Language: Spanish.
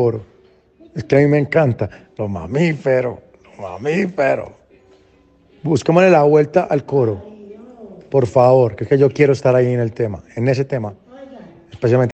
coro. Es que a mí me encanta. Los mamíferos, los mamíferos. Busquémosle la vuelta al coro. Por favor, que es que yo quiero estar ahí en el tema, en ese tema. Especialmente.